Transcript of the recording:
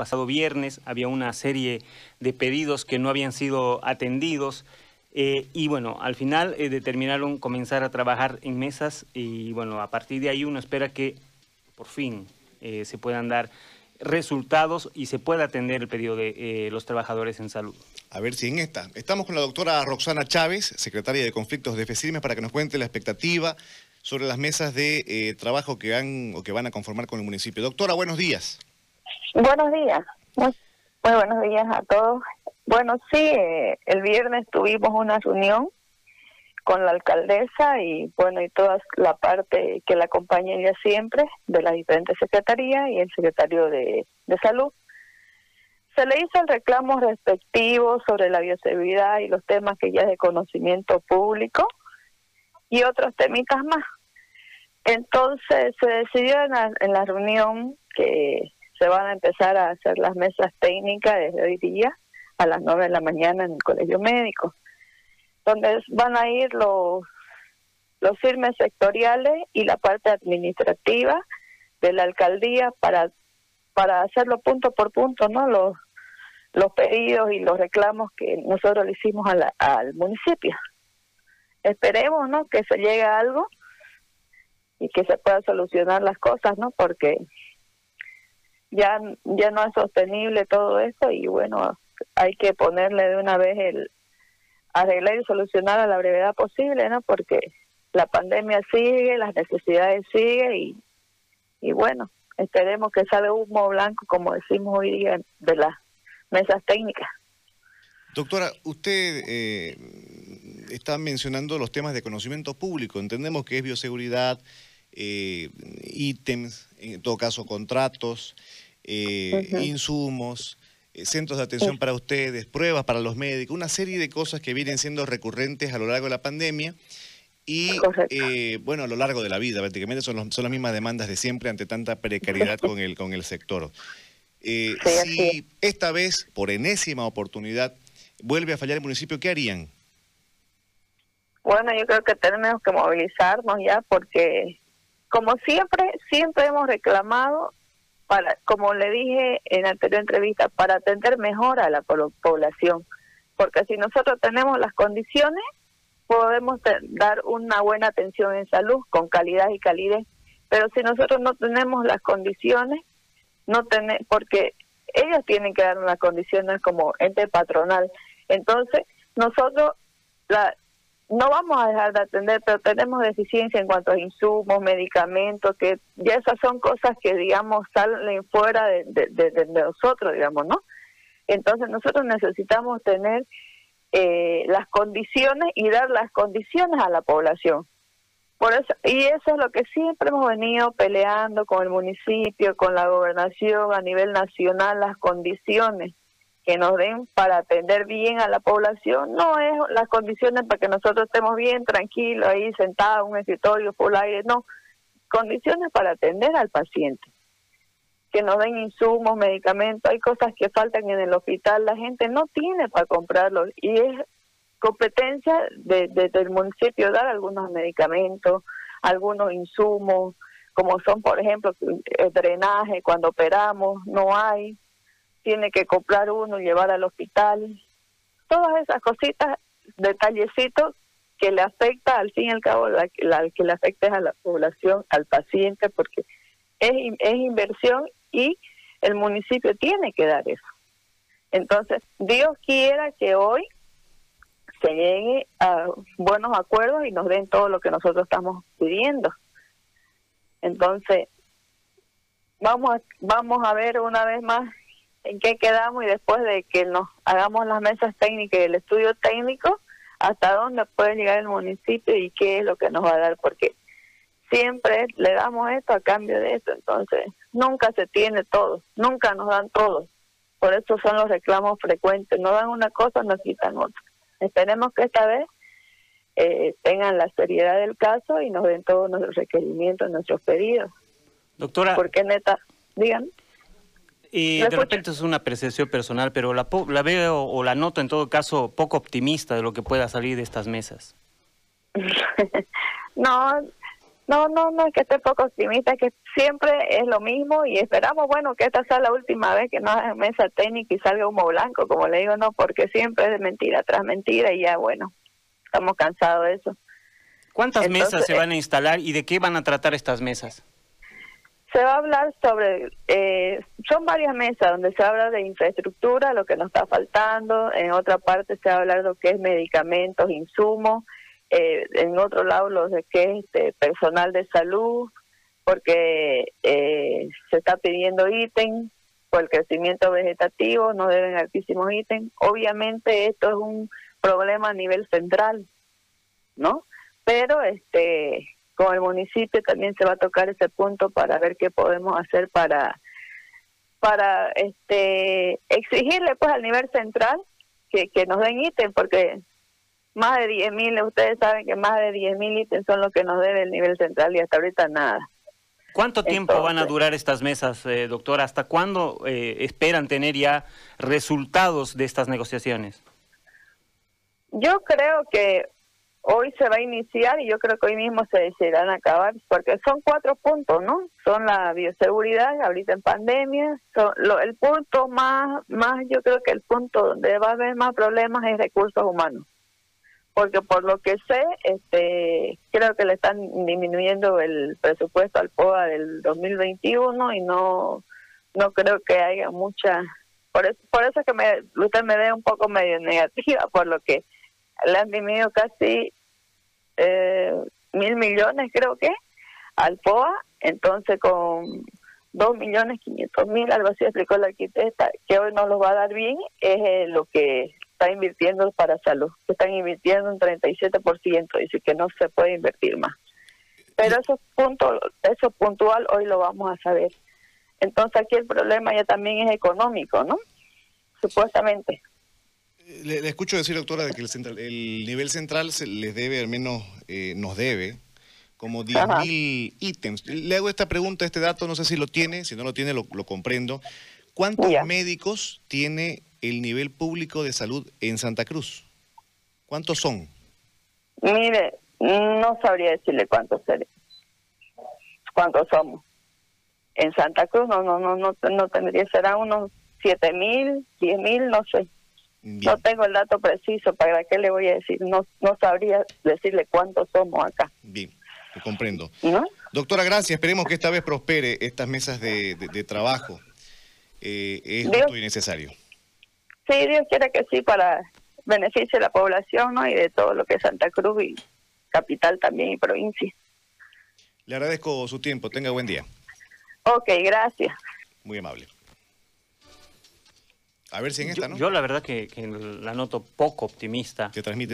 pasado viernes había una serie de pedidos que no habían sido atendidos. Eh, y bueno, al final eh, determinaron comenzar a trabajar en mesas y bueno, a partir de ahí uno espera que por fin eh, se puedan dar resultados y se pueda atender el pedido de los trabajadores en salud. A ver si en esta. Estamos con la doctora Roxana Chávez, secretaria de Conflictos de FECIRMES, para que nos cuente la expectativa sobre las mesas de trabajo que han o que van a conformar con el municipio. Doctora, buenos días. Buenos días. Muy, buenos días a todos. Bueno, sí, eh, el viernes tuvimos una reunión con la alcaldesa y bueno, y toda la parte que la acompaña ella siempre, de las diferentes secretarías y el secretario de, de salud. Se le hizo el reclamo respectivo sobre la bioseguridad y los temas que ya es de conocimiento público y otros temitas más. Entonces se decidió en la reunión que se van a empezar a hacer las mesas técnicas desde hoy día a las 9 de la mañana en el colegio médico, donde van a ir los, los firmes sectoriales y la parte administrativa de la alcaldía para, para hacerlo punto por punto, ¿no? Los, los pedidos y los reclamos que nosotros le hicimos al municipio. Esperemos, ¿no? Que se llegue a algo y que se pueda solucionar las cosas, ¿no? Porque ya, ya no es sostenible todo esto y bueno, hay que ponerle de una vez el arreglar y solucionar a la brevedad posible, ¿no? Porque la pandemia sigue, las necesidades siguen y, y bueno, esperemos que salga humo blanco, como decimos hoy día, de las mesas técnicas. Doctora, usted eh, está mencionando los temas de conocimiento público. Entendemos que es bioseguridad, eh, ítems, en todo caso contratos, eh, insumos, eh, centros de atención para ustedes, pruebas para los médicos, una serie de cosas que vienen siendo recurrentes a lo largo de la pandemia y, eh, bueno, a lo largo de la vida, prácticamente son, son las mismas demandas de siempre ante tanta precariedad con el, con el sector. si esta vez, por enésima oportunidad, vuelve a fallar el municipio, ¿qué harían? Bueno, yo creo que tenemos que movilizarnos ya porque, como siempre, siempre hemos reclamado para, como le dije en la anterior entrevista, para atender mejor a la población. Porque si nosotros tenemos las condiciones, podemos dar una buena atención en salud con calidad y calidez. Pero si nosotros no tenemos las condiciones, no tenemos, porque ellos tienen que dar unas condiciones como ente patronal. Entonces, nosotros la, no vamos a dejar de atender, pero tenemos deficiencia en cuanto a insumos, medicamentos, que ya esas son cosas que, digamos, salen fuera de, de, nosotros, digamos, ¿no? Entonces nosotros necesitamos tener eh, las condiciones y dar las condiciones a la población. Por eso, y eso es lo que siempre hemos venido peleando con el municipio, con la gobernación a nivel nacional, las condiciones que nos den para atender bien a la población, no es las condiciones para que nosotros estemos bien, tranquilos, ahí sentados en un escritorio full aire, no, condiciones para atender al paciente, que nos den insumos, medicamentos, hay cosas que faltan en el hospital, la gente no tiene para comprarlos y es competencia de, del municipio dar algunos medicamentos, algunos insumos, como son, por ejemplo, el drenaje, cuando operamos, no hay, tiene que comprar uno llevar al hospital. Todas esas cositas, detallecitos que le afecta al fin y al cabo, la, que le afecta es a la población, al paciente, porque es, es inversión y el municipio tiene que dar eso. Entonces, Dios quiera que hoy se llegue a buenos acuerdos y nos den todo lo que nosotros estamos pidiendo. Entonces, vamos a, vamos a ver una vez más en qué quedamos y después de que nos hagamos las mesas técnicas y el estudio técnico, hasta dónde puede llegar el municipio y qué es lo que nos va a dar, porque siempre le damos esto a cambio de esto, entonces nunca se tiene todo, nunca nos dan todo. Por eso son los reclamos frecuentes, no dan una cosa, nos quitan otra. Esperemos que esta vez eh, tengan la seriedad del caso y nos den todos nuestros requerimientos, nuestros pedidos. Doctora. Porque neta, digan. Y de repente es una apreciación personal, pero la, la veo o la noto en todo caso poco optimista de lo que pueda salir de estas mesas. no, No, no, no es que esté poco optimista, es que siempre es lo mismo y esperamos, bueno, que esta sea la última vez que no hagan mesa técnica y salga humo blanco, como le digo, no, porque siempre es de mentira tras mentira y ya, bueno, estamos cansados de eso. ¿Cuántas mesas se van a instalar y de qué van a tratar estas mesas? Se va a hablar sobre, eh, son varias mesas donde se habla de infraestructura, lo que nos está faltando, en otra parte se va a hablar de lo que es medicamentos, insumos, eh, en otro lado lo de que es este, personal de salud, porque eh, se está pidiendo ítem por el crecimiento vegetativo, no deben altísimos ítems. Obviamente esto es un problema a nivel central, ¿no? Pero este con el municipio también se va a tocar ese punto para ver qué podemos hacer para para este exigirle pues al nivel central que, que nos den ítem porque más de 10 mil, ustedes saben que más de 10 mil ítems son los que nos debe el nivel central y hasta ahorita nada. ¿Cuánto tiempo van a durar estas mesas, eh, doctora? ¿Hasta cuándo eh, esperan tener ya resultados de estas negociaciones? Yo creo que hoy se va a iniciar y yo creo que hoy mismo se decidirán acabar, porque son cuatro puntos, ¿no? Son la bioseguridad, ahorita en pandemia, son el punto más, más, yo creo que el punto donde va a haber más problemas es recursos humanos. Porque por lo que sé, este, creo que le están disminuyendo el presupuesto al POA del 2021 y no, no creo que haya mucha, por eso, por eso es que me, usted me ve un poco medio negativa, por lo que le han disminuido casi eh, mil millones, creo que, al POA, entonces con dos millones quinientos mil, algo así explicó la arquitecta, que hoy no los va a dar bien, es eh, lo que está invirtiendo para salud, que están invirtiendo un 37%, dice que no se puede invertir más. Pero eso, punto, eso puntual hoy lo vamos a saber. Entonces aquí el problema ya también es económico, ¿no? Supuestamente. Le, escucho decir, doctora, de que el, nivel central se les debe, al menos eh, nos debe, como 10.000 ítems. Le hago esta pregunta, este dato, no sé si lo tiene, si no lo tiene lo, comprendo. ¿Cuántos médicos tiene el nivel público de salud en Santa Cruz? ¿Cuántos son? Mire, no sabría decirle cuántos cuántos somos. En Santa Cruz no no no no, no tendría será unos siete mil, diez mil, no sé. No tengo el dato preciso, ¿para qué le voy a decir? No, no sabría decirle cuántos somos acá. Bien, te comprendo. Doctora, gracias. Esperemos que esta vez prospere estas mesas de, trabajo. Eh, es justo y necesario. Sí, Dios quiere que sí, para beneficio de la población ¿no? y de todo lo que es Santa Cruz y capital también y provincia. Le agradezco su tiempo. Tenga buen día. Ok, gracias. Muy amable. A ver si en esta, ¿no? Yo la verdad que, que la noto poco optimista. Te transmite